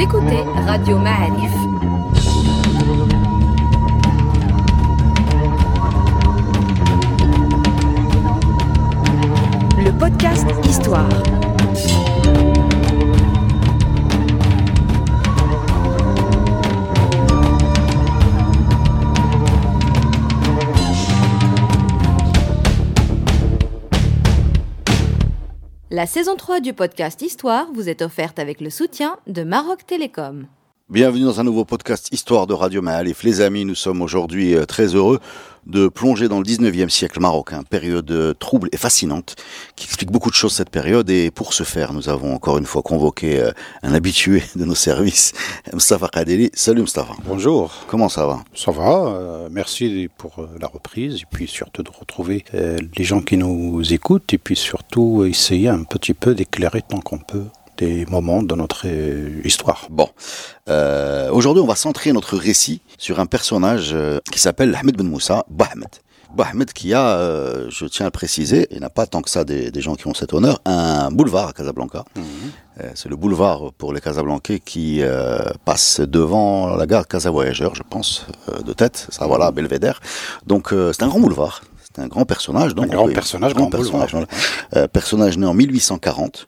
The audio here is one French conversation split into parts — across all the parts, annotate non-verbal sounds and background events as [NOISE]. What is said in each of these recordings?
Écoutez Radio Ma'arif. La saison 3 du podcast Histoire vous est offerte avec le soutien de Maroc Télécom. Bienvenue dans un nouveau podcast Histoire de Radio Maalif. Les amis, nous sommes aujourd'hui euh, très heureux de plonger dans le 19e siècle marocain, période euh, trouble et fascinante, qui explique beaucoup de choses cette période. Et pour ce faire, nous avons encore une fois convoqué euh, un habitué de nos services, [LAUGHS] Mustafa Kadeli. Salut Mustafa. Bonjour. Comment ça va? Ça va, merci pour la reprise, et puis surtout de retrouver les gens qui nous écoutent, et puis surtout essayer un petit peu d'éclairer tant qu'on peut des moments de notre euh, histoire. Bon, euh, aujourd'hui on va centrer notre récit sur un personnage euh, qui s'appelle Ahmed Ben Moussa, Bahmed. Bahmed qui a, euh, je tiens à le préciser, il n'a pas tant que ça des, des, gens qui ont cet honneur, un boulevard à Casablanca. Mmh. Euh, c'est le boulevard pour les Casablancais qui euh, passe devant la gare Casavoyageur, je pense, de tête, ça voilà, Belvédère. Donc c'est un grand boulevard, c'est un grand personnage. Donc un grand personnage, grand, grand personnage. Personnage né en 1840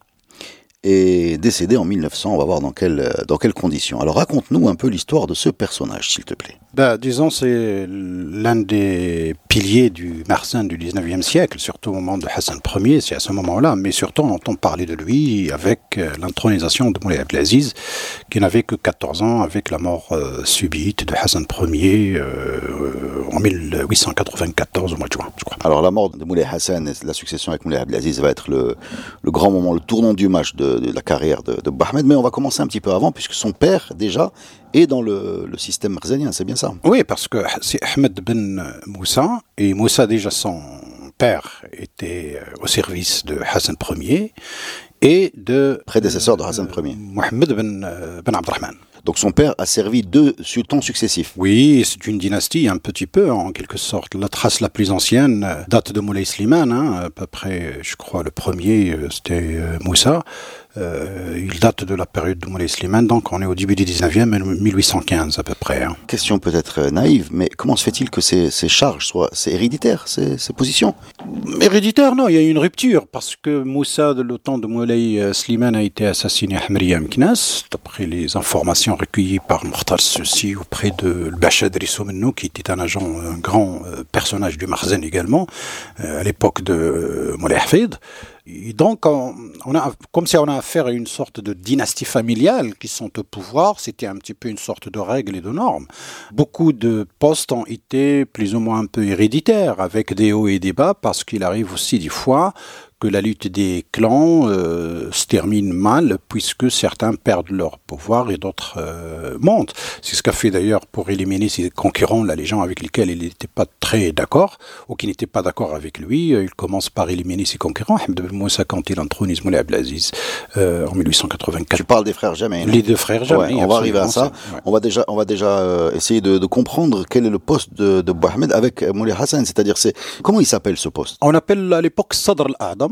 et décédé en 1900. On va voir dans, quelle, dans quelles conditions. Alors raconte-nous un peu l'histoire de ce personnage, s'il te plaît. Bah, disons, c'est l'un des piliers du Marsin du 19e siècle, surtout au moment de Hassan Ier, c'est à ce moment-là, mais surtout on entend parler de lui avec euh, l'intronisation de Moulay Abdelaziz, qui n'avait que 14 ans avec la mort euh, subite de Hassan Ier euh, en 1894 au mois de juin, je crois. Alors la mort de Moulay Hassan et la succession avec Moulay Abdelaziz va être le, le grand moment, le tournant du match de, de la carrière de, de Bahmed, mais on va commencer un petit peu avant, puisque son père, déjà, est dans le, le système marzanien, c'est bien ça? Oui, parce que c'est Ahmed Ben Moussa, et Moussa, déjà, son père était au service de Hassan Ier et de. Prédécesseur de Hassan Ier. Mohamed Ben, ben Abdelrahman. Donc son père a servi deux sultans successifs. Oui, c'est une dynastie un petit peu en quelque sorte. La trace la plus ancienne date de Moulay Slimane, hein, à peu près, je crois, le premier c'était Moussa. Euh, il date de la période de Moulay Slimane, donc on est au début du 19e, 1815 à peu près. Hein. Question peut-être naïve, mais comment se fait-il que ces, ces charges soient c'est héréditaire, ces, ces, positions? Héréditaire, non, il y a eu une rupture parce que Moussa, de l'automne de Moulay Slimane, a été assassiné à Hamriya Mknas, d'après les informations recueillies par Mortal Ceci auprès de Bachad Rissoumenou, qui était un agent, un grand personnage du Marzen également, à l'époque de Moulay Hafid. Donc, on, a, comme si on a affaire à une sorte de dynastie familiale qui sont au pouvoir, c'était un petit peu une sorte de règle et de normes. Beaucoup de postes ont été plus ou moins un peu héréditaires, avec des hauts et des bas, parce qu'il arrive aussi des fois que la lutte des clans euh, se termine mal puisque certains perdent leur pouvoir et d'autres euh, montent. C'est ce qu'a fait d'ailleurs pour éliminer ses concurrents, là, les gens avec lesquels il n'était pas très d'accord ou qui n'étaient pas d'accord avec lui. Il commence par éliminer ses concurrents. Moussa quand il entronise Moulay Abdelaziz euh, en 1884. Tu parles des frères Jamais. Les deux frères Jamais. Ouais, on va arriver à ça. Ouais. On va déjà, on va déjà euh, essayer de, de, comprendre quel est le poste de, de Mohamed avec Moulay Hassan. C'est-à-dire, c'est comment il s'appelle ce poste? On appelle à l'époque Sadr al-Adam.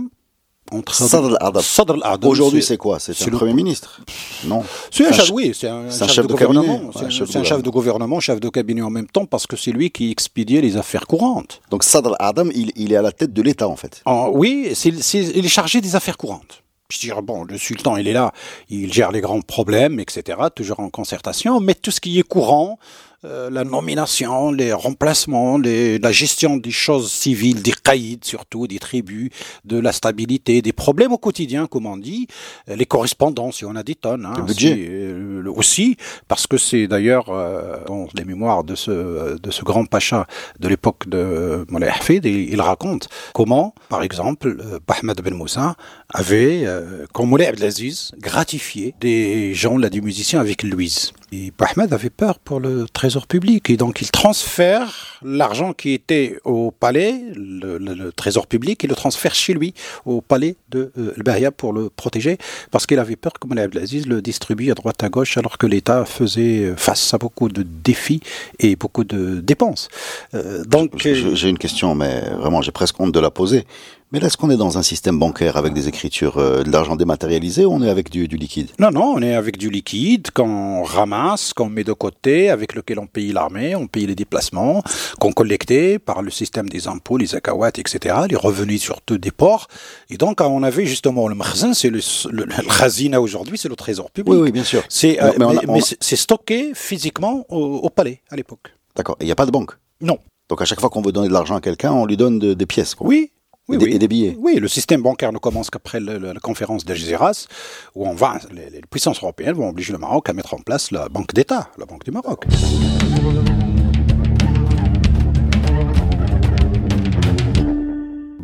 Sadr al-Adam. Aujourd'hui, c'est quoi? C'est un le... Premier ministre Non. C'est un, chef, oui, c'est un, un, chef, chef de, de gouvernement. C'est un, chef, chef de gouvernement, chef de cabinet en même temps, parce que c'est lui qui expédiait les affaires courantes. Donc Sadr al-Adam, il, il, est à la tête de l'État, en fait. Oh, oui, il est chargé des affaires courantes. Je dirais, bon, le sultan, il est là, il gère les grands problèmes, etc., toujours en concertation, mais tout ce qui est courant, euh, la nomination, les remplacements, les, la gestion des choses civiles, des caïds surtout, des tribus, de la stabilité, des problèmes au quotidien, comme on dit, les correspondances, on a des tonnes, hein, le budget euh, aussi, parce que c'est d'ailleurs euh, dans les mémoires de ce de ce grand pacha de l'époque de Moulay Hafid, il, il, raconte comment, par exemple, Ahmed Ben Moussa avait, quand Moulay Abdelaziz, gratifié des gens, là, des musiciens avec Louise. Et Ahmed avait peur pour le trésor public et donc il transfère l'argent qui était au palais, le, trésor public, il le transfère chez lui au palais de euh, pour le protéger parce qu'il avait peur que Moulay Abdelaziz le distribue à droite à gauche alors que l'État faisait face à beaucoup de défis et beaucoup de dépenses. Euh, j'ai une question mais vraiment j'ai presque honte de la poser. Mais là, est-ce qu'on est dans un système bancaire avec des écritures, euh, de l'argent dématérialisé ou on est avec du, liquide? Non, non, on est avec du liquide qu'on ramasse, qu'on met de côté, avec lequel on paye l'armée, on paye les déplacements, qu'on collectait par le système des impôts, les akawats, etc., les revenus surtout des ports. Et donc, on avait justement le marzin, c'est le, le, aujourd'hui, c'est le trésor public. Oui, oui, bien sûr. C'est, euh, mais, c'est stocké physiquement au, palais à l'époque. D'accord. Et il n'y a pas de banque? Non. Donc à chaque fois qu'on veut donner de l'argent à quelqu'un, on lui donne des pièces. Quoi. Oui, oui, et, des, billets. Oui, le système bancaire ne commence qu'après la conférence d'Algéras, où on va, les, puissances européennes vont obliger le Maroc à mettre en place la Banque d'État, la Banque du Maroc.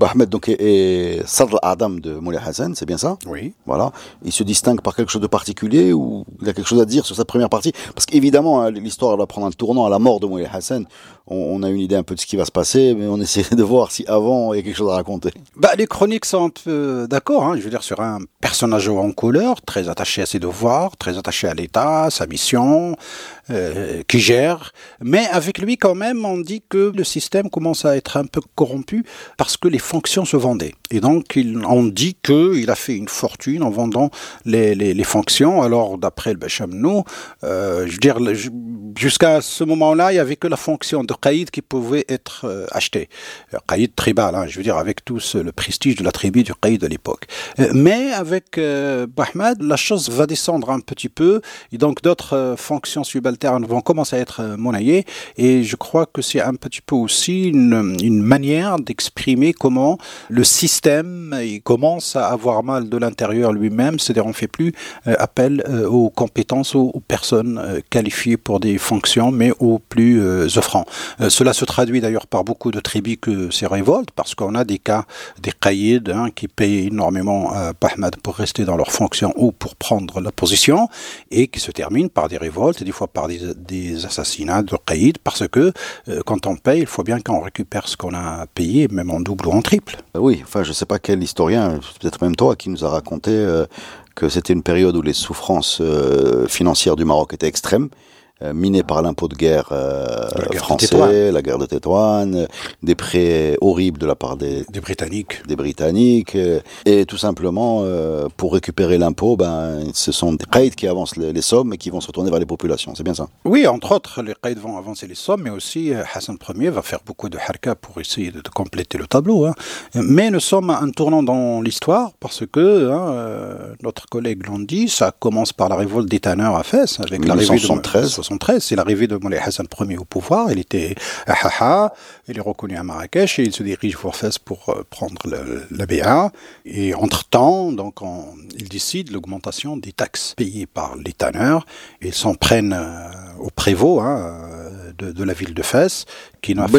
Ahmed donc est, Sadr Adam de Moulay Hassan, c'est bien ça? Oui. Voilà. Il se distingue par quelque chose de particulier ou il a quelque chose à dire sur sa première partie? Parce qu'évidemment, hein, l'histoire va prendre un tournant à la mort de Moulay Hassan. On, a une idée un peu de ce qui va se passer, mais on essaie de voir si avant il y a quelque chose à raconter. Bah, les chroniques sont peu d'accord, hein, je veux dire, sur un personnage en couleur, très attaché à ses devoirs, très attaché à l'État, sa mission, euh, qui gère. Mais avec lui, quand même, on dit que le système commence à être un peu corrompu parce que les fonctions se vendaient. Et donc, on dit qu'il a fait une fortune en vendant les, fonctions. Alors, d'après le Bachamnou, euh, je veux dire, jusqu'à ce moment-là, il n'y avait que la fonction de Qaïd qui pouvait être euh, achetée. Qaïd tribal, hein, je veux dire, avec tout le prestige de la tribu du Qaïd de l'époque. Euh, mais avec euh, Bahmad, la chose va descendre un petit peu. Et donc, d'autres fonctions subalternes vont commencer à être euh, monnayés. Et je crois que c'est un petit peu aussi une, une manière d'exprimer comment le système il commence à avoir mal de l'intérieur lui-même. C'est-à-dire, on ne fait plus euh, appel euh, aux compétences, aux, personnes qualifiées pour des fonctions, mais aux plus offrants. Cela se traduit d'ailleurs par beaucoup de tribus que ces révoltes, parce qu'on a des cas des caïds hein, qui payent énormément à Bahmad pour rester dans leurs fonctions ou pour prendre la position, et qui se terminent par des révoltes, et des fois par des, assassinats de caïd, parce que euh, quand on paye, il faut bien qu'on récupère ce qu'on a payé, même en double ou en triple. Euh, oui, enfin, je ne sais pas quel historien, peut-être même toi, qui nous a raconté euh, que c'était une période où les souffrances financières du Maroc étaient extrêmes euh, miné par l'impôt de guerre, euh, français, la guerre de Tétouan, des prêts horribles de la part des, des Britanniques. Des Britanniques. Euh, et tout simplement, pour récupérer l'impôt, ben, ce sont des raids qui avancent les, sommes et qui vont se retourner vers les populations. C'est bien ça Oui, entre autres, les raids vont avancer les sommes, mais aussi Hassan Ier va faire beaucoup de harka pour essayer de, compléter le tableau. Hein. Mais nous sommes à un tournant dans l'histoire parce que, hein, notre collègue l'ont dit, ça commence par la révolte des tanneurs à Fès, avec l'arrivée de c'est l'arrivée de Moulay Hassan Ier au pouvoir. Il était à Haha, il est reconnu à Marrakech et il se dirige vers Fès pour euh, prendre la BA. Et entre-temps, donc, il décide l'augmentation des taxes payées par les tanneurs. Ils s'en prennent euh, au prévôt hein, de, de, la ville de Fès, qui n'a le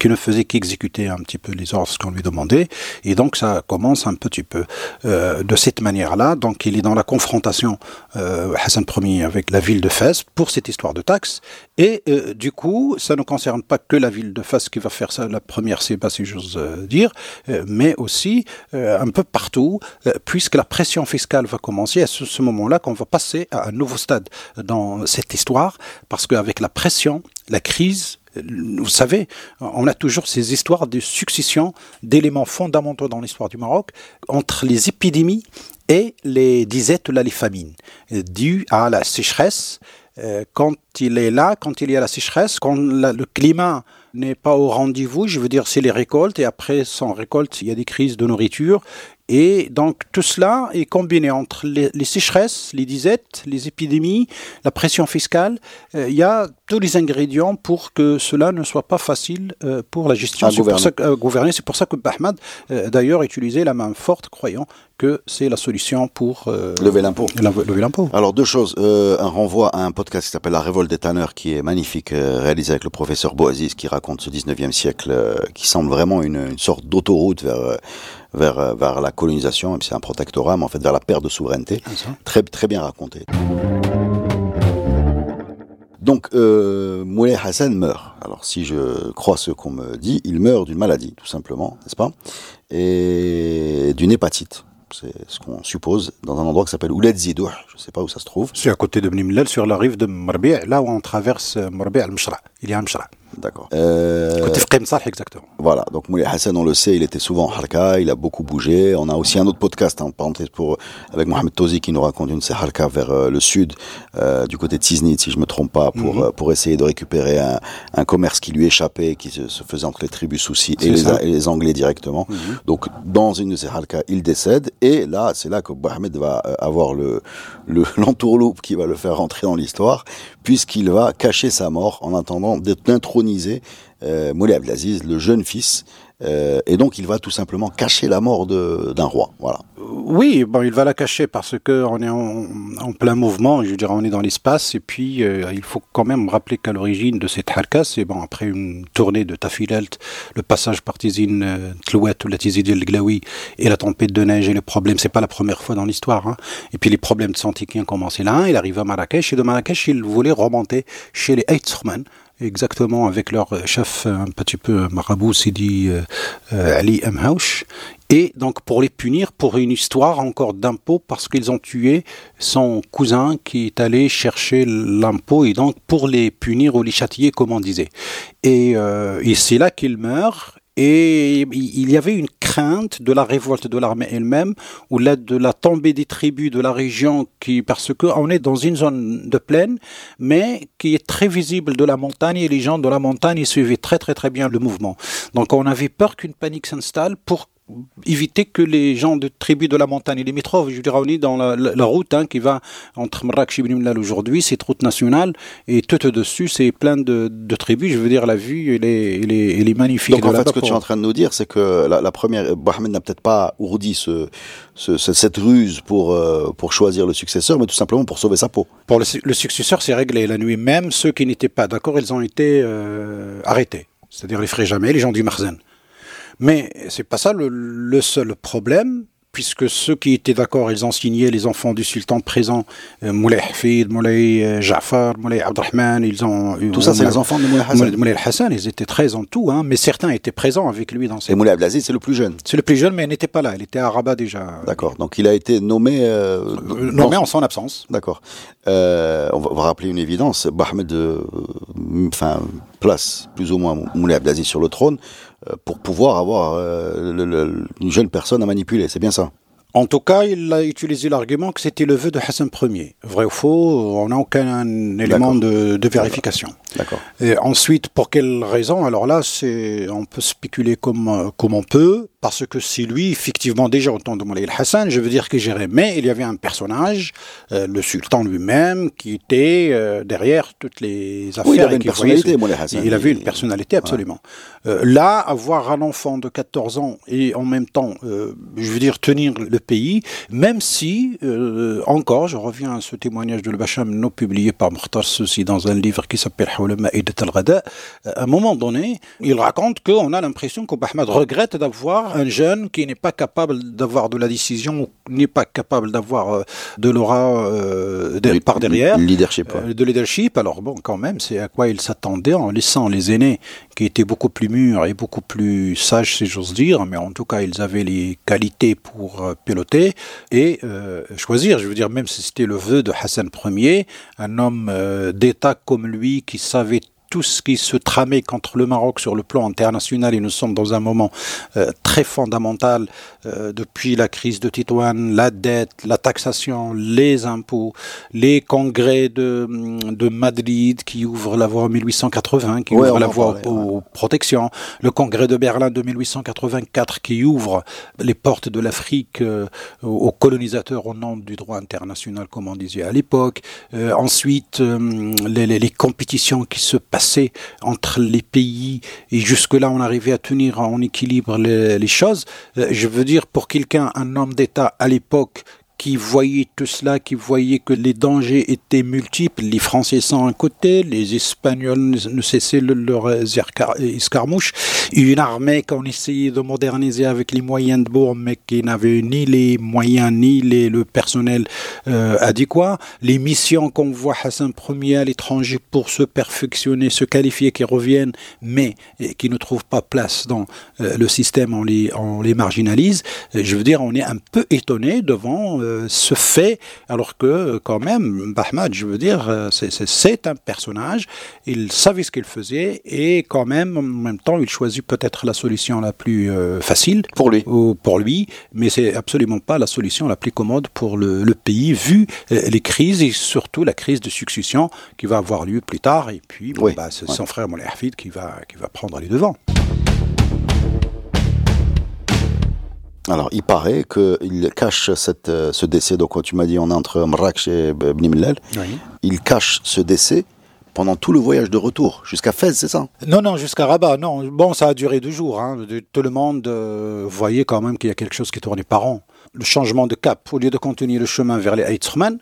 qui ne faisait qu'exécuter un petit peu les ordres qu'on lui demandait. Et donc ça commence un petit peu euh, de cette manière-là. Donc il est dans la confrontation euh, Hassan Ier avec la ville de Fès pour cette histoire de taxes. Et euh, du coup, ça ne concerne pas que la ville de Fès qui va faire ça. La première, c'est pas si j'ose euh, dire, euh, mais aussi un peu partout, puisque la pression fiscale va commencer à ce moment-là qu'on va passer à un nouveau stade dans cette histoire, parce qu'avec la pression, la crise, vous savez, on a toujours ces histoires de succession d'éléments fondamentaux dans l'histoire du Maroc entre les épidémies et les disettes, là, les famines, dues à la sécheresse. Euh, quand il est là, quand il y a la sécheresse, quand le climat n'est pas au rendez-vous, je veux dire, c'est les récoltes, et après, sans récolte, il y a des crises de nourriture, et donc tout cela est combiné entre les, sécheresses, les disettes, les épidémies, la pression fiscale. Euh, il y a tous les ingrédients pour que cela ne soit pas facile euh, pour la gestion. C'est pour ça que, gouverner. C'est pour ça que Bahmad, d'ailleurs, utilisait la main forte, croyant que c'est la solution pour lever l'impôt. Lever l'impôt. Alors deux choses. un renvoi à un podcast qui s'appelle La Révolte des tanneurs, qui est magnifique, réalisé avec le professeur Boaziz, qui raconte ce 19e siècle, qui semble vraiment une, une sorte d'autoroute vers vers, vers la colonisation, si c'est un protectorat, mais en fait vers la perte de souveraineté. Ah, très, très bien raconté. Donc, euh, Moulay Hassan meurt. Alors, si je crois ce qu'on me dit, il meurt d'une maladie, tout simplement, n'est-ce pas? Et d'une hépatite. C'est ce qu'on suppose dans un endroit qui s'appelle Ouled Zidouh. Je ne sais pas où ça se trouve. C'est à côté de Bnimlel, sur la rive de Marbi', là où on traverse Marbi' al-Mshra. Il y a un Mshra. D'accord. Euh... Voilà. Donc Moulay Hassan, on le sait, il était souvent en Harka, il a beaucoup bougé. On a aussi un autre podcast, en parenthèse, pour, avec Mohamed Tozi qui nous raconte une de ses Harka vers euh, le sud, euh, du côté de Tiznit, si je me trompe pas, pour, mhm. pour essayer de récupérer un, un, commerce qui lui échappait, qui se, se faisait entre les tribus soucis et les, et les, Anglais directement. Mhm. Donc, dans une de ces Harka, il décède. Et là, c'est là que Mohamed va avoir le, [LAUGHS] l'entourloupe qui va le faire rentrer dans l'histoire, puisqu'il va cacher sa mort en attendant d'être intronisé euh, Moulay Abdelaziz, le jeune fils, euh, et donc il va tout simplement cacher la mort d'un roi. Voilà. Oui, bon, il va la cacher parce que on est en, plein mouvement, je dire, on est dans l'espace, et puis euh, il faut quand même rappeler qu'à l'origine de cette harka, c'est bon, après une tournée de Tafilalt, le passage par Tizine Tlouet ou la Tizidi El Glaoui, et la tempête de neige et le problème, c'est pas la première fois dans l'histoire, hein. et puis les problèmes de santé qui ont commencé là, il arrive à Marrakech, et de Marrakech, il voulait remonter chez les Eitzman, exactement avec leur chef un petit peu marabout, Sidi euh, euh, Ali Amhaush. Et donc pour les punir pour une histoire encore d'impôt parce qu'ils ont tué son cousin qui est allé chercher l'impôt et donc pour les punir ou les châtier comme on disait. Et, euh, c'est là qu'il meurt et il y avait une crainte de la révolte de l'armée elle-même ou de la tombée des tribus de la région qui, parce qu'on est dans une zone de plaine, mais qui est très visible de la montagne et les gens de la montagne suivaient très très très bien le mouvement. Donc on avait peur qu'une panique s'installe pour éviter que les gens de tribus de la montagne et limitrophes, je dirais, on est dans la, route hein, qui va entre Marrakech et Benimlal aujourd'hui, cette route nationale, et tout au-dessus, c'est plein de, tribus. Je veux dire, la vue, elle est, elle est, elle est magnifique. Donc, en fait, ce que tu es en train de nous dire, c'est que la, première, Mohamed n'a peut-être pas ourdi ce, cette ruse pour, euh, pour choisir le successeur, mais tout simplement pour sauver sa peau. Pour le, successeur, c'est réglé. La nuit même, ceux qui n'étaient pas d'accord, ils ont été euh, arrêtés. C'est-à-dire les frais jamais, les gens du Marzen. Mais c'est pas ça le, seul problème puisque ceux qui étaient d'accord, ils ont signé les enfants du sultan présent, euh, Moulay Hafid, Moulay euh, Jafar, Moulay Abdrahman, ils ont... Tout ça, c'est les enfants de Moulay Hassan Moulay Hassan, ils étaient 13 en tout, hein, mais certains étaient présents avec lui dans ces... Et Moulay Abdelaziz, c'est le plus jeune C'est le plus jeune, mais il n'était pas là, il était à Rabat déjà. D'accord, donc il a été nommé... Euh, nommé en son absence. D'accord. on, va, rappeler une évidence, Bahmed, enfin, place plus ou moins Moulay Abdelaziz sur le trône, euh, pour pouvoir avoir euh, une jeune personne à manipuler. C'est bien ça. En tout cas, il a utilisé l'argument que c'était le vœu de Hassan Ier. Vrai ou faux, on n'a aucun élément de, vérification. D'accord. Et ensuite, pour quelle raison? Alors là, c'est, on peut spéculer comme, comme on peut, parce que c'est lui, effectivement, déjà au temps de Moulay Hassan, je veux dire que j'irais. Mais il y avait un personnage, euh, le sultan lui-même, qui était euh, derrière toutes les affaires. Oui, il avait une personnalité, Moulay Hassan. Il avait une personnalité, absolument. Euh, là, avoir un enfant de 14 ans et en même temps, je veux dire, tenir le pays, même si, euh, encore, je reviens à ce témoignage de Bacham non publié par Mokhtar Soussi dans un livre qui s'appelle à un moment donné, il raconte qu'on a l'impression qu'Obahmad regrette d'avoir un jeune qui n'est pas capable d'avoir de la décision, n'est pas capable d'avoir euh, de l'aura euh, par derrière. Leadership. de leadership. Alors bon, quand même, c'est à quoi il s'attendait en laissant les aînés qui étaient beaucoup plus mûrs et beaucoup plus sages, si j'ose dire, mais en tout cas, ils avaient les qualités pour piloter et euh, choisir. Je veux dire, même si c'était le vœu de Hassan Ier, un homme euh, d'État comme lui qui savait tout ce qui se tramait contre le Maroc sur le plan international et nous sommes dans un moment euh, très fondamental euh, depuis la crise de Titouane, la dette, la taxation, les impôts, les congrès de, de Madrid qui ouvrent la voie en 1880, qui ouvrent la voie aux, protections, le congrès de Berlin de 1884 qui ouvre les portes de l'Afrique euh, aux colonisateurs au nom du droit international, comme on disait à l'époque. ensuite, les, les, les compétitions qui se passent entre les pays et jusque-là on arrivait à tenir en équilibre les, choses. Euh, je veux dire, pour quelqu'un, un homme d'État à l'époque qui voyaient tout cela, qui voyaient que les dangers étaient multiples. Les Français sont un côté, les Espagnols ne cessaient leurs escarmouches. Une armée qu'on essayait de moderniser avec les moyens de bord, mais qui n'avait ni les moyens ni les, le personnel euh, adéquat. Les missions qu'on voit Hassan Ier à l'étranger pour se perfectionner, se qualifier, qui reviennent, mais qui ne trouvent pas place dans euh, le système, on les, on les marginalise. Je veux dire, on est un peu étonné devant se fait, alors que quand même, Bahmad, je veux dire, c'est un personnage, il savait ce qu'il faisait, et quand même, en même temps, il choisit peut-être la solution la plus facile pour lui. pour lui, mais c'est absolument pas la solution la plus commode pour le, pays, vu les crises et surtout la crise de succession qui va avoir lieu plus tard. Et puis, bah, c'est son frère Moulay Hafid qui va, qui va prendre les devants. Alors, il paraît qu'il cache cette, euh, ce décès. Donc, tu m'as dit, on est entre Marrakech et Bni Mellal. Il cache ce décès pendant tout le voyage de retour, jusqu'à Fès, c'est ça? Non, non, jusqu'à Rabat. Non, bon, ça a duré deux jours. Hein. Tout le monde euh, voyait quand même qu'il y a quelque chose qui tournait par an. Le changement de cap, au lieu de continuer le chemin vers les Heitzman,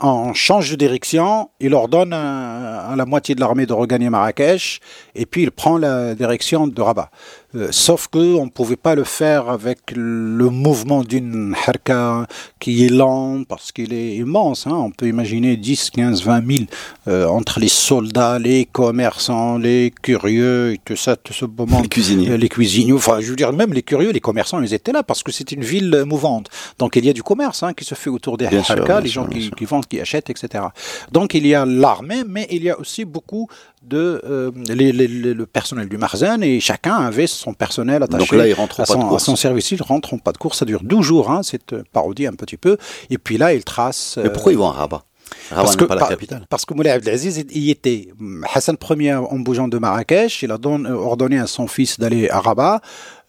on change de direction, il ordonne à, la moitié de l'armée de regagner Marrakech, et puis il prend la direction de Rabat. Euh, sauf qu'on ne pouvait pas le faire avec le mouvement d'une harka qui est lent parce qu'il est immense. Hein. On peut imaginer 10, 15, 20 000 entre les soldats, les commerçants, les curieux et tout ça, tout ce beau monde. Les cuisiniers. Euh, les cuisiniers. Enfin, je veux dire, même les curieux, les commerçants, ils étaient là parce que c'est une ville mouvante. Donc il y a du commerce hein, qui se fait autour des harkas, les gens qui, qui, vendent, qui achètent, etc. Donc il y a l'armée, mais il y a aussi beaucoup de euh, le personnel du Marzen et chacun avait son personnel attaché Donc là, ils rentrent à, son, pas de son service. Ils rentrent pas de course. Ça dure 12 jours, hein, cette parodie un petit peu. Et puis là, ils tracent. Mais pourquoi ils vont à Rabat? Parce que, pas la capitale. Parce que Moulay Abdelaziz y était. Hassan Ier, en bougeant de Marrakech, il a ordonné à son fils d'aller à Rabat.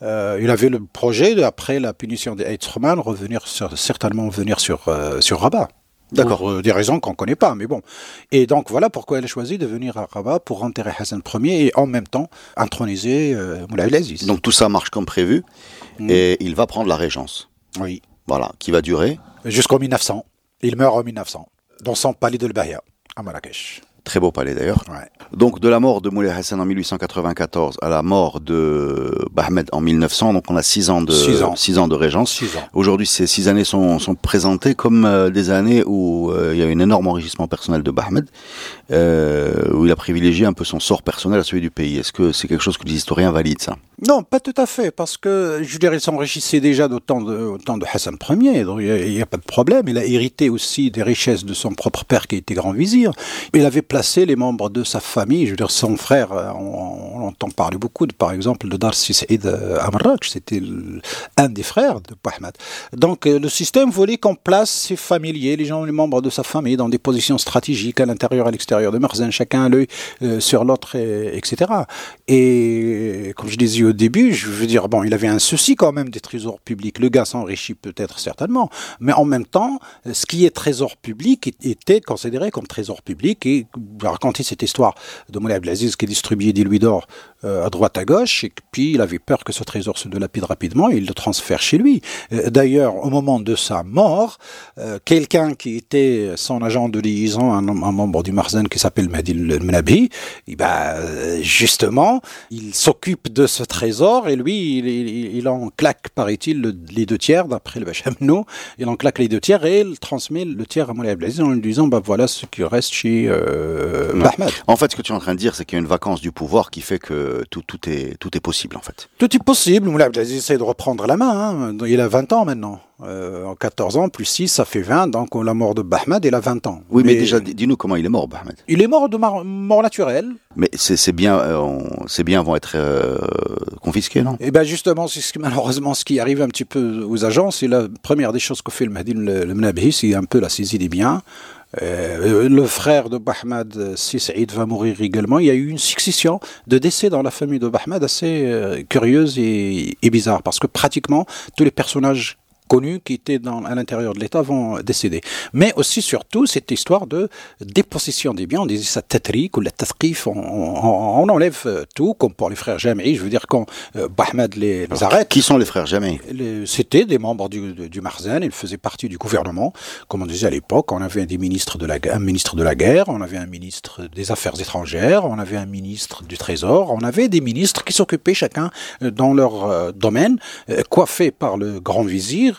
Euh, il avait le projet, après la punition des Heitzroman, revenir certainement venir sur, euh, sur Rabat. D'accord. Euh, des raisons qu'on ne connaît pas, mais bon. Et donc voilà pourquoi elle a choisi de venir à Rabat pour enterrer Hassan Ier et en même temps introniser euh, Moulay Abdelaziz. Donc tout ça marche comme prévu mm. et il va prendre la régence. Oui. Voilà, qui va durer Jusqu'en 1900. Il meurt en 1900 dans son palais de l'Bahia à Marrakech. Très beau palais d'ailleurs. Donc de la mort de Moulay Hassan en 1894 à la mort de Bahmed en 1900, donc on a six ans de six ans, de régence. Aujourd'hui, ces six années sont, sont présentées comme euh, des années où euh, il y a un énorme enrichissement personnel de Bahmed, euh, où il a privilégié un peu son sort personnel à celui du pays. Est-ce que c'est quelque chose que les historiens valident ça? Non, pas tout à fait, parce que je dirais s'enrichissait déjà d'autant de, de Hassan Ier, donc il n'y a, a, pas de problème. Il a hérité aussi des richesses de son propre père qui était grand vizir. Il avait placé les membres de sa famille, je veux dire son frère, euh, on, entend parler beaucoup, de, par exemple, de Darsi Saïd euh, Amrak, c'était un des frères de Ahmed. Donc euh, le système voulait qu'on place ses familiers, les gens, les membres de sa famille, dans des positions stratégiques à l'intérieur et à l'extérieur de Marzen, chacun à l'œil sur l'autre, etc. Et comme je disais au début, je veux dire, bon, il avait un souci quand même des trésors publics. Le gars s'enrichit peut-être certainement, mais en même temps, ce qui est trésor public était considéré comme trésor public et raconter cette histoire de Moulay Abdelaziz qui distribuait des louis d'or à droite à gauche, et puis il avait peur que ce trésor se dilapide rapidement, et il le transfère chez lui. Euh, d'ailleurs, au moment de sa mort, euh, quelqu'un qui était son agent de liaison, un, membre du Marzen qui s'appelle Madil Mnabi, eh ben, justement, il s'occupe de ce trésor, et lui, il, en claque, paraît-il, les deux tiers, d'après le Bachamno, il en claque les deux tiers, et il transmet le tiers à Moulay Abdelaziz en lui disant, bah voilà ce qui reste chez Mahmoud. En fait, ce que tu es en train de dire, c'est qu'il y a une vacance du pouvoir qui fait que tout, tout, est, tout est possible en fait. Tout est possible. Abdelaziz essaie de reprendre la main. Hein. Il a 20 ans maintenant. Euh, en 14 ans, plus 6, ça fait 20. Donc la mort de Bahmed, il a 20 ans. Oui, mais, déjà, dis-nous comment il est mort, Bahmed. Il est mort de mort naturelle. Mais c'est bien, euh, ces biens vont être euh, confisqués, non? Eh bien justement, c'est ce malheureusement ce qui arrive un petit peu aux agences. C'est la première des choses que fait le Mahdi le, le c'est un peu la saisie des biens. Euh, le frère de Bahmad, Si Saïd, va mourir également. Il y a eu une succession de décès dans la famille de Bahmad assez euh, curieuse et bizarre, parce que pratiquement tous les personnages connus qui étaient dans, à l'intérieur de l'État vont décéder. Mais aussi, surtout, cette histoire de dépossession des biens. On disait ça tatrik ou la tathqif, on, on, enlève euh, tout, comme pour les frères Jamei. Je veux dire, quand euh, Bahmed les, arrête. Qui sont les frères Jamei C'était des membres du, du Marzen, ils faisaient partie du gouvernement. Comme on disait à l'époque, on avait des ministres de la, un ministre de la guerre, on avait un ministre des Affaires étrangères, on avait un ministre du Trésor, on avait des ministres qui s'occupaient chacun euh, dans leur domaine, coiffés par le grand vizir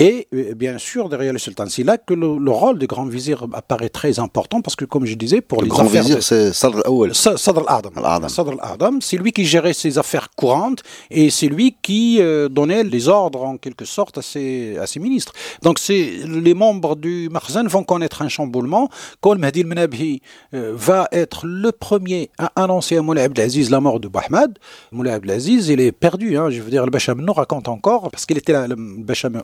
Et euh, bien sûr, derrière le sultan, c'est là que le, rôle du grand vizir apparaît très important parce que, comme je disais, pour le les grand vizir, c'est Sadr al Sadr al-Adam. C'est lui qui gérait ses affaires courantes et c'est lui qui euh, donnait les ordres, en quelque sorte, à ses, à ses ministres. Donc, les membres du Makhzen vont connaître un chamboulement. Quand Mahdi al-Menabhi euh, va être le premier à annoncer à Moulay Abdelaziz la mort de Bahmad, Moulay Abdelaziz, il est perdu. Hein, je veux dire, le Bacham raconte encore, parce qu'il était le Bacham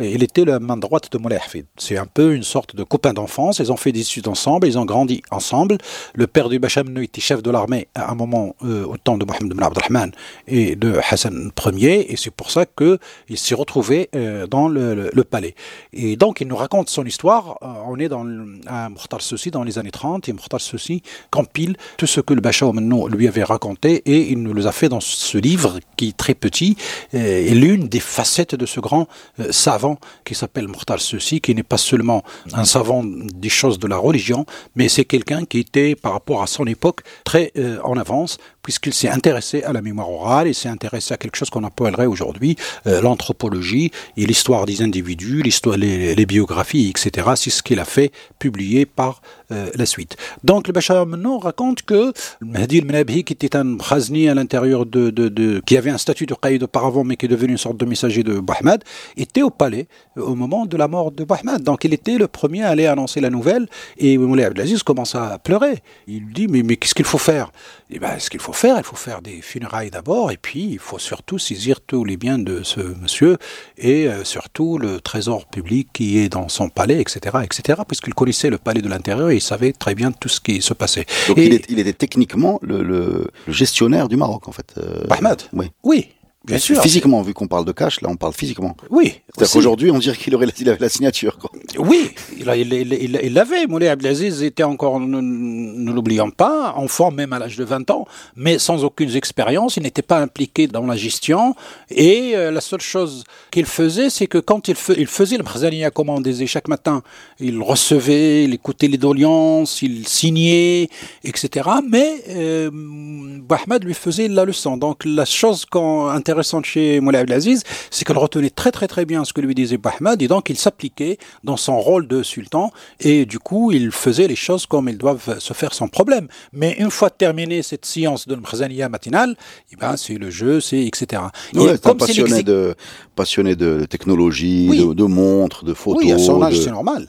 Il était la main droite de Moulay. C'est un peu une sorte de copain d'enfance. Ils ont fait des études ensemble, ils ont grandi ensemble. Le père du Bacham était chef de l'armée à un moment euh, au temps de Mohamed ibn Abdelrahman et de Hassan Ier, et c'est pour ça qu'il s'est retrouvé euh, dans le, palais. Et donc, il nous raconte son histoire. Euh, on est dans à Mokhtar Soussi dans les années 30, et Mokhtar Soussi compile tout ce que le Bacham lui avait raconté, et il nous les a fait dans ce livre qui est très petit, et l'une des facettes de ce grand savant qui s'appelle Mortal Ceci, qui n'est pas seulement un savant des choses de la religion, mais c'est quelqu'un qui était, par rapport à son époque, très euh, en avance, puisqu'il s'est intéressé à la mémoire orale, il s'est intéressé à quelque chose qu'on appellerait aujourd'hui euh, l'anthropologie et l'histoire des individus, l'histoire, les, biographies, etc. C'est ce qu'il a fait publier par euh, la suite. Donc le Bachar maintenant raconte que Mahdi al-Menabhi, qui était un Khazni à l'intérieur de, de, qui avait un statut de qaïd auparavant, mais qui est devenu une sorte de messager de Bahmad, était au palais euh, au moment de la mort de Bahmad. Donc il était le premier à aller annoncer la nouvelle, et Moulay Abdelaziz commence à pleurer. Il lui dit, mais, mais qu'est-ce qu'il faut faire? Eh ben, ce qu'il faut faire, il faut faire des funérailles d'abord, et puis il faut surtout saisir tous les biens de ce monsieur, et euh, surtout le trésor public qui est dans son palais, etc., etc., puisqu'il connaissait le palais de l'intérieur, et il savait très bien tout ce qui se passait. Donc il, était techniquement le, gestionnaire du Maroc, en fait. Euh, Oui. Oui, Bien sûr. Physiquement, vu qu'on parle de cash, là, on parle physiquement. Oui. C'est-à-dire qu'aujourd'hui, on dirait qu'il aurait la, la signature. Quoi. Oui, il, l'avait. Moulay Abdelaziz était encore, ne l'oublions pas, enfant même à l'âge de 20 ans, mais sans aucune expérience. Il n'était pas impliqué dans la gestion. Et euh, la seule chose qu'il faisait, c'est que quand il, il faisait le Brazania, comme on disait, chaque matin, il recevait, il écoutait les doléances, il signait, etc. Mais euh, Bahmad lui faisait la leçon. Donc la chose quand intéressante chez Moulay Abdelaziz, c'est qu'elle retenait très très très bien ce que lui disait Bahmad et donc il s'appliquait dans son rôle de sultan et du coup il faisait les choses comme ils doivent se faire sans problème. Mais une fois terminée cette science de l'Mkhazaniya matinale, eh ben, c'est le jeu, c'est etc. Ouais, comme passionné de, passionné de technologie, de, montres, de photos. Oui, à son âge, c'est normal.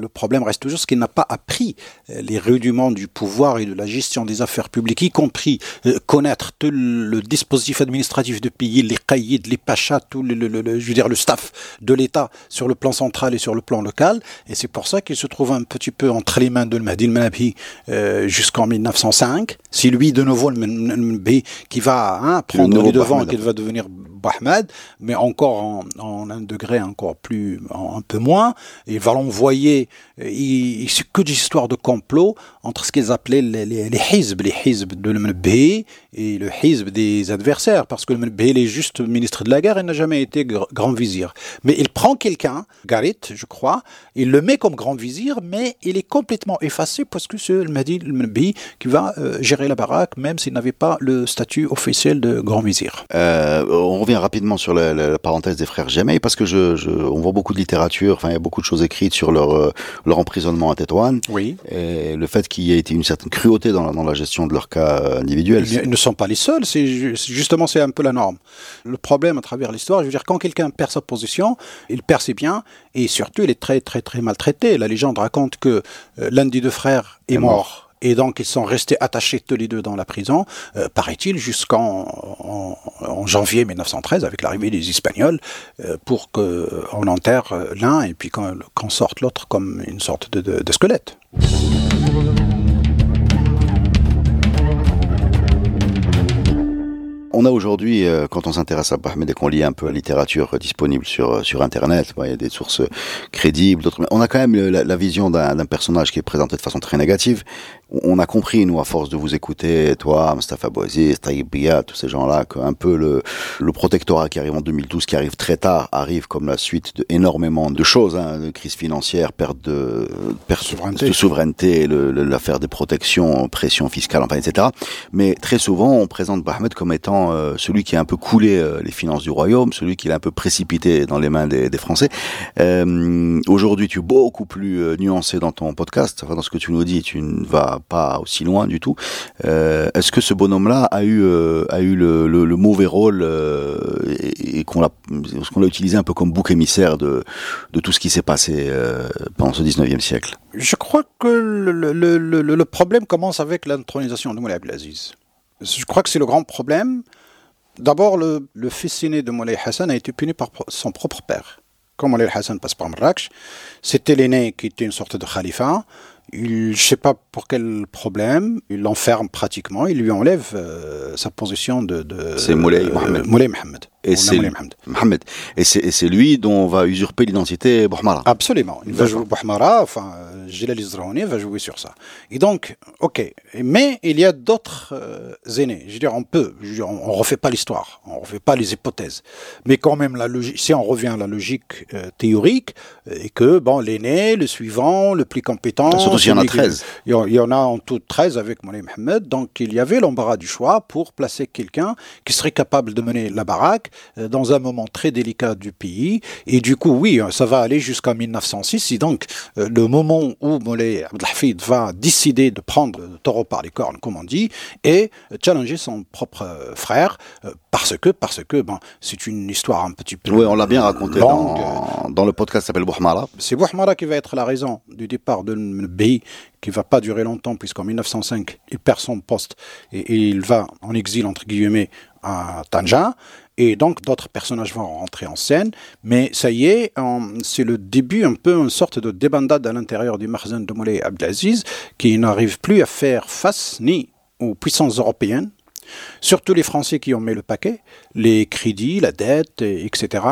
Le problème reste toujours ce qu'il n'a pas appris euh, les rudiments du pouvoir et de la gestion des affaires publiques, y compris euh, connaître tout le dispositif administratif de les caïds, les pachas, tout le, je veux dire, le staff de l'État sur le plan central et sur le plan local. Et c'est pour ça qu'il se trouve un petit peu entre les mains de Mahdi euh, jusqu'en 1905. C'est lui, de nouveau, le qui va hein, prendre les devants et qui va devenir Bahmad, mais encore en, un degré encore plus, un peu moins. Il va l'envoyer, il, c'est que des histoires de complot entre ce qu'ils appelaient les, les, les hizb, les hizb de l'Mnbé et le hizb des adversaires, parce que le il est juste ministre de la guerre, il n'a jamais été grand vizir. Mais il prend quelqu'un, Garit, je crois, il le met comme grand vizir, mais il est complètement effacé parce que c'est le Mahdi qui va euh, gérer la baraque, même s'il n'avait pas le statut officiel de grand vizir. Euh, on revient rapidement sur la, parenthèse des frères Jamais, parce que je, on voit beaucoup de littérature, enfin il y a beaucoup de choses écrites sur leur, euh, leur emprisonnement à Tétouan. Oui. Et le fait qu'il y ait été une certaine cruauté dans, dans la gestion de leur cas individuel. Ils, ne sont pas les seuls, c'est justement c'est un peu la norme. Le problème à travers l'histoire, je veux dire, quand quelqu'un perd sa position, il perd ses biens, et surtout il est très très très maltraité. La légende raconte que euh, l'un des deux frères est, mort et donc ils sont restés attachés tous les deux dans la prison, euh, paraît-il, jusqu'en en, janvier 1913 avec l'arrivée des Espagnols, euh, pour qu'on enterre l'un et puis qu'on sorte l'autre comme une sorte de, de squelette. On a aujourd'hui, euh, quand on s'intéresse à Bahmed et qu'on lit un peu la littérature disponible sur euh, sur Internet, il y a des sources crédibles, d'autres. On a quand même la, vision d'un personnage qui est présenté de façon très négative, on a compris, nous, à force de vous écouter, toi, Mustafa Bouaziz, Taïb Bia, tous ces gens-là, qu'un peu le, le protectorat qui arrive en 2012, qui arrive très tard, arrive comme la suite de énormément de choses, hein, de crise financière, perte de, perte Souveraineté. de souveraineté, l'affaire des protections, pression fiscale, enfin, etc. Mais très souvent, on présente Bahmed comme étant euh, celui qui a un peu coulé euh, les finances du royaume, celui qui l'a un peu précipité dans les mains des, des Français. Euh, Aujourd'hui, tu es beaucoup plus euh, nuancé dans ton podcast, enfin, dans ce que tu nous dis, tu ne vas pas aussi loin du tout. Euh, Est-ce que ce bonhomme-là a eu euh, a eu le, mauvais rôle euh, et, et qu'on l'a utilisé un peu comme bouc émissaire de de tout ce qui s'est passé pendant ce 19e siècle? Je crois que le, le- problème commence avec l'intronisation de Moulay Abdelaziz. Je crois que c'est le grand problème. D'abord, le, fils aîné de Moulay Hassan a été puni par son propre père. Quand Moulay Hassan passe par Marrakech, c'était l'aîné qui était une sorte de khalifa. Il, je ne sais pas pour quel problème, il l'enferme pratiquement, il lui enlève euh, sa position de... de C'est Moulay euh. Moulay. Et c'est Moulay lui. Mohammed. Mohamed. Et c'est et c'est lui dont on va usurper l'identité Bouhmara. Absolument. Il va jouer Bouhmara, enfin, Izraouni va jouer sur ça. Et donc, ok. Mais il y a d'autres euh, aînés. Je veux dire, on peut. Je veux dire, on, on refait pas l'histoire. On refait pas les hypothèses. Mais quand même, la logique, si on revient à la logique euh, théorique, euh, et que, bon, l'aîné, le suivant, le plus compétent. Surtout s'il y en a celui qui- 13. il y en- a en tout 13 avec Moulay Mohamed. Donc, il y avait l'embarras du choix pour placer quelqu'un qui serait capable de mener la baraque euh, dans un moment très délicat du pays. Et du coup, oui, ça va aller jusqu'en 1906. Et donc, le moment où Moulay Abdelhafid va décider de prendre le taureau par les cornes, comme on dit, et challenger son propre frère, euh, parce que, parce que, bon, c'est une histoire un petit peu. Oui, on l'a bien raconté dans, dans le podcast qui s'appelle Bouhmara. C'est Bouhmara qui va être la raison du départ de Nbehi, qui va pas durer longtemps, puisqu'en 1905, il perd son poste et, et il va en exil, entre guillemets, à Tanja. Et donc, d'autres personnages vont rentrer en scène. Mais ça y est, c'est le début, un peu une sorte de débandade à l'intérieur du Marzen de Moulay Abdelaziz, qui n'arrive plus à faire face ni aux puissances européennes, surtout les Français qui ont mis le paquet, les crédits, la dette, et- etc.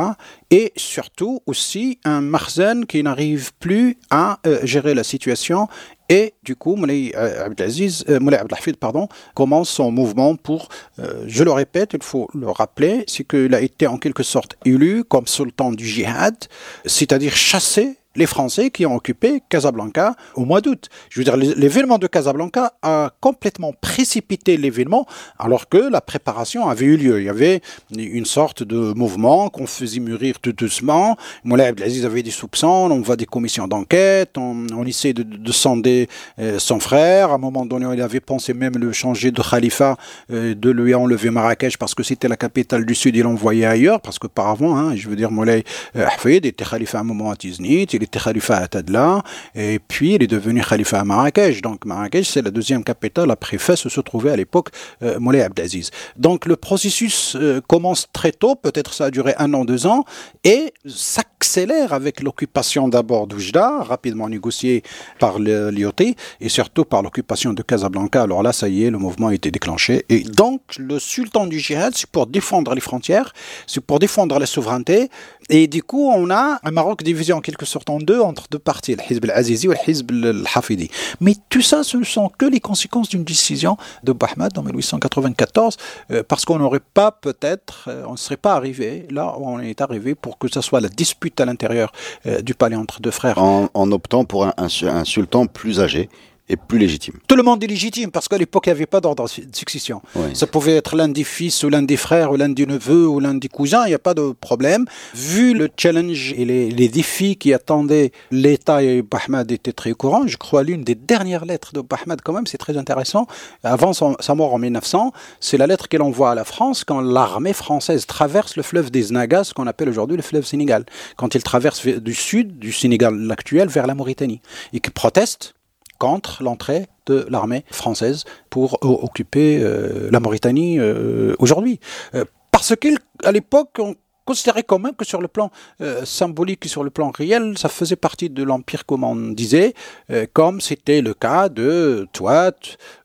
Et surtout aussi un Marzen qui n'arrive plus à euh, gérer la situation. Et du coup, Moulay euh, Abdelaziz, euh, Moulay Abdelhafid, pardon, commence son mouvement pour, euh, je le répète, il faut le rappeler, c'est qu'il a été en quelque sorte élu comme sultan du djihad, c'est-à-dire chassé les Français qui ont occupé Casablanca au mois d'août. Je veux dire, l'é- l'événement de Casablanca a complètement précipité l'événement, alors que la préparation avait eu lieu. Il y avait une sorte de mouvement qu'on faisait mûrir tout doucement. Moulay Abdelaziz avait des soupçons, on voit des commissions d'enquête, on, on essaie de, de sonder euh, son frère. À un moment donné, il avait pensé même le changer de khalifa, euh, de lui enlever Marrakech parce que c'était la capitale du Sud, il l'envoyait ailleurs, parce qu'auparavant, hein, je veux dire, Moulay euh, Hafid était khalifa à un moment à Tiznit, il était khalifa à Tadla, et puis il est devenu khalifa à Marrakech. Donc Marrakech, c'est la deuxième capitale après Fès où se trouvait à l'époque euh, Moulay Abdelaziz. Donc le processus euh, commence très tôt, peut-être ça a duré un an, deux ans, et s'accélère avec l'occupation d'abord d'Oujda, rapidement négociée par l'IOT, et surtout par l'occupation de Casablanca. Alors là, ça y est, le mouvement a été déclenché. Et donc, le sultan du djihad, c'est pour défendre les frontières, c'est pour défendre la souveraineté. Et du coup, on a un Maroc divisé en quelque sorte en deux, entre deux parties, le Hizb al-Azizi et le Hizb al-Hafidi. Mais tout ça, ce ne sont que les conséquences d'une décision de Bahmad en 1894, euh, parce qu'on n'aurait pas peut-être, euh, on ne serait pas arrivé là où on est arrivé pour que ce soit la dispute à l'intérieur euh, du palais entre deux frères. En, optant pour un sultan plus âgé et plus légitime. Tout le monde est légitime parce qu'à l'époque, il n'y avait pas d'ordre de succession. Oui. Ça pouvait être l'un des fils ou l'un des frères ou l'un des neveux ou l'un des cousins, il n'y a pas de problème. Vu le challenge et les, les défis qui attendaient l'État et Bahmad étaient très courants, je crois l'une des dernières lettres de Bahmad quand même, c'est très intéressant, avant son- sa mort en 1900, c'est la lettre qu'elle envoie à la France quand l'armée française traverse le fleuve des Nagas, ce qu'on appelle aujourd'hui le fleuve Sénégal, quand il traverse du sud du Sénégal actuel vers la Mauritanie, et qui proteste contre l'entrée de l'armée française pour o- occuper euh, la Mauritanie euh, aujourd'hui. Euh, parce qu'à l'époque, on considérer quand même que sur le plan euh, symbolique et sur le plan réel, ça faisait partie de l'Empire, comme on disait, euh, comme c'était le cas de Touat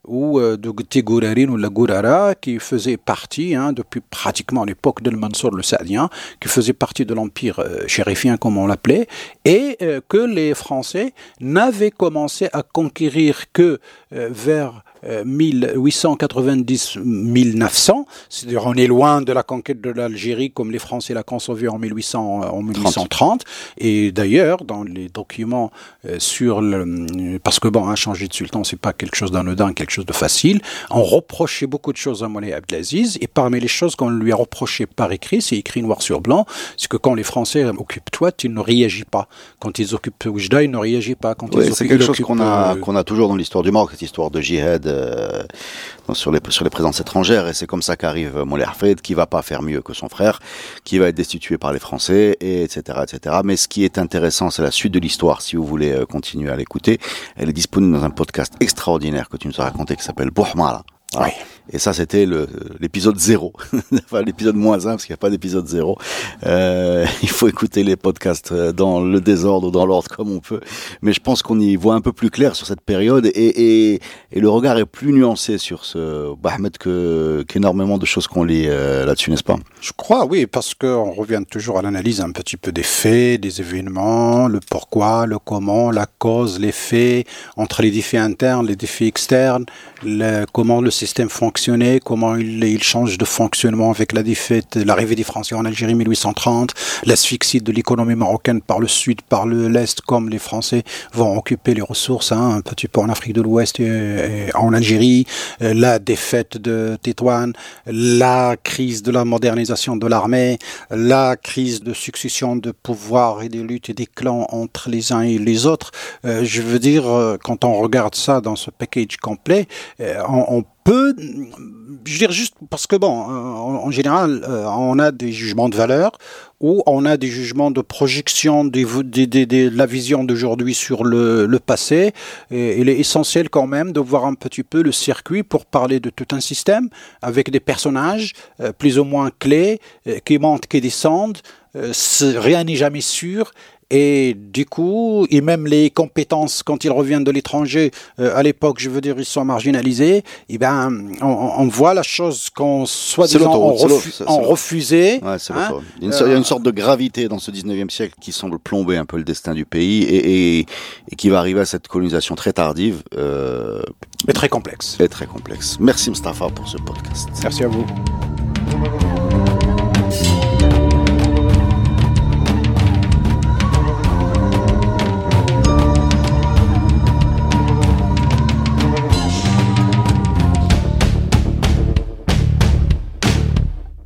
ou euh, de Tigurarin ou la Gourara, qui faisait partie, hein, depuis pratiquement l'époque de Mansour le Saadien, qui faisait partie de l'Empire chérifien, comme on l'appelait, et que les Français n'avaient commencé à conquérir que vers 1890-1900, c'est-à-dire on est loin de la conquête de l'Algérie comme les Français la concevaient en, 1800, en 1830. Et d'ailleurs, dans les documents euh, sur le... Parce que bon, hein, changer de sultan, c'est pas quelque chose d'anodin, quelque chose de facile. On reprochait beaucoup de choses à Moulay Abdelaziz, et parmi les choses qu'on lui a reprochées par écrit, c'est écrit noir sur blanc, c'est que quand les Français occupent Touat, il ne réagit pas. Quand ils occupent Oujda, il ne réagit pas. Quand c'est quelque chose qu'on a, euh, qu'on a toujours dans l'histoire du Maroc, cette histoire de jihad euh, sur, les, sur les présences étrangères. Et c'est comme ça qu'arrive Moulay Hafed, qui va pas faire mieux que son frère, qui va être destitué par les Français, et etc., etc. Mais ce qui est intéressant, c'est la suite de l'histoire. Si vous voulez euh, continuer à l'écouter, elle est disponible dans un podcast extraordinaire que tu nous as raconté qui s'appelle Oui. Et ça, c'était l'épisode 0. [LAUGHS] enfin, l'épisode moins 1, parce qu'il n'y a pas d'épisode 0. Euh, [LAUGHS] il faut écouter les podcasts euh, dans le désordre ou dans l'ordre comme on peut. Mais je pense qu'on y voit un peu plus clair sur cette période et, et, et le regard est plus nuancé sur ce Bahmed qu'énormément de choses qu'on lit euh, là-dessus, n'est-ce pas? Je crois, oui, parce qu'on revient toujours à l'analyse un petit peu des faits, des événements, le pourquoi, le comment, la cause, les faits, entre les défis internes, les défis externes, le, comment le système fonctionne comment il, il, change de fonctionnement avec la défaite, l'arrivée des Français en Algérie 1830, l'asphyxie de l'économie marocaine par le sud, par l'est, comme les Français vont occuper les ressources, hein, un petit peu en Afrique de l'Ouest et, en Algérie, euh, la défaite de Tétouan, la crise de la modernisation de l'armée, la crise de succession de pouvoir et des luttes et des clans entre les uns et les autres. Euh, je veux dire, euh, quand on regarde ça dans ce package complet, on, on peut, je veux dire juste parce que bon, en, général, euh, on a des jugements de valeur ou on a des jugements de projection de la vision d'aujourd'hui sur le, passé. Et il est essentiel quand même de voir un petit peu le circuit pour parler de tout un système avec des personnages euh, plus ou moins clés euh, qui montent, qui descendent. rien n'est jamais sûr et du coup, et même les compétences, quand ils reviennent de l'étranger, euh, à l'époque, je veux dire, ils sont marginalisés, et eh ben, on, voit la chose qu'on soi-disant on, refusait. Ouais, hein. il, y a une sorte de gravité dans ce 19e siècle qui semble plomber un peu le destin du pays et, et, qui va arriver à cette colonisation très tardive. Euh, Mais très complexe. Et très complexe. Merci Mustafa pour ce podcast. Merci à vous.